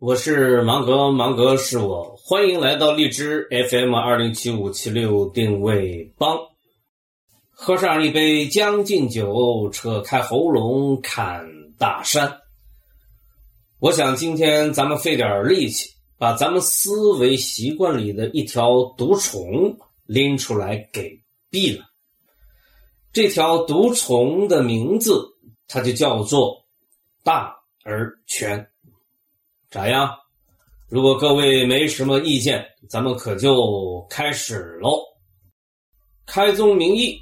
我是芒格，芒格是我，欢迎来到荔枝 FM 二零七五七六定位帮。喝上一杯将进酒，扯开喉咙看大山。我想今天咱们费点力气，把咱们思维习惯里的一条毒虫拎出来给毙了。这条毒虫的名字，它就叫做大而全。咋样？如果各位没什么意见，咱们可就开始喽。开宗明义，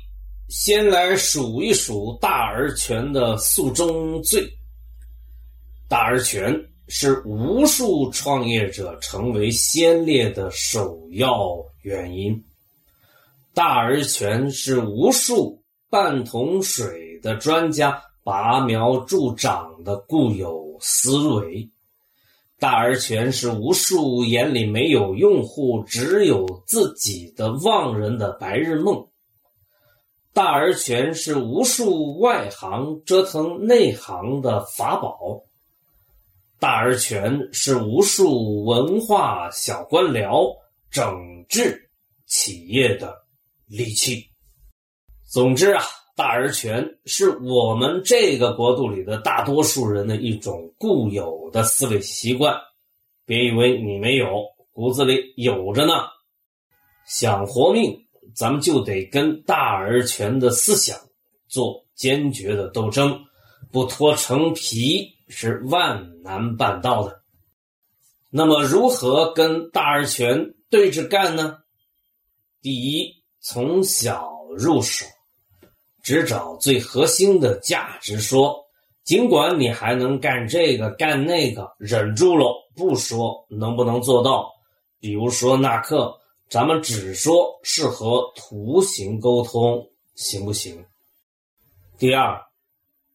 先来数一数大而全的诉衷罪。大而全是无数创业者成为先烈的首要原因。大而全是无数半桶水的专家拔苗助长的固有思维。大而全是无数眼里没有用户，只有自己的妄人的白日梦。大而全是无数外行折腾内行的法宝。大而全是无数文化小官僚整治企业的利器。总之啊。大而全是我们这个国度里的大多数人的一种固有的思维习惯，别以为你没有，骨子里有着呢。想活命，咱们就得跟大而全的思想做坚决的斗争，不脱层皮是万难办到的。那么，如何跟大而全对着干呢？第一，从小入手。只找最核心的价值说，尽管你还能干这个干那个，忍住了不说，能不能做到？比如说纳克，咱们只说是和图形沟通，行不行？第二，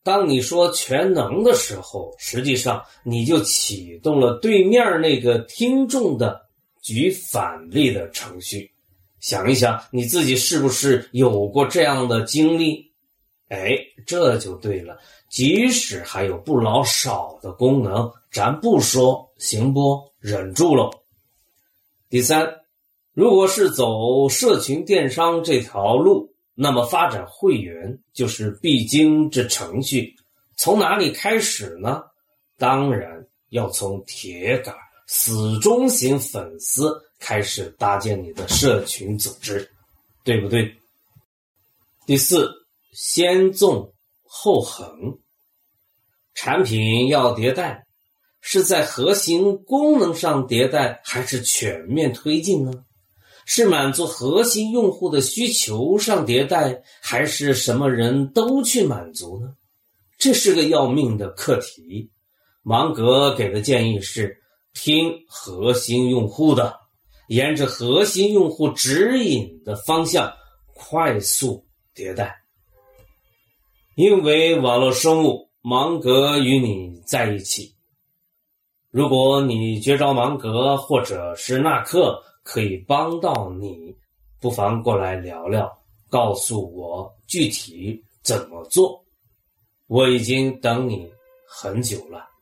当你说全能的时候，实际上你就启动了对面那个听众的举反例的程序。想一想，你自己是不是有过这样的经历？哎，这就对了。即使还有不老少的功能，咱不说行不？忍住了。第三，如果是走社群电商这条路，那么发展会员就是必经之程序。从哪里开始呢？当然要从铁杆死忠型粉丝。开始搭建你的社群组织，对不对？第四，先纵后横。产品要迭代，是在核心功能上迭代，还是全面推进呢？是满足核心用户的需求上迭代，还是什么人都去满足呢？这是个要命的课题。芒格给的建议是听核心用户的。沿着核心用户指引的方向快速迭代，因为网络生物芒格与你在一起。如果你觉着芒格或者是纳克可以帮到你，不妨过来聊聊，告诉我具体怎么做。我已经等你很久了。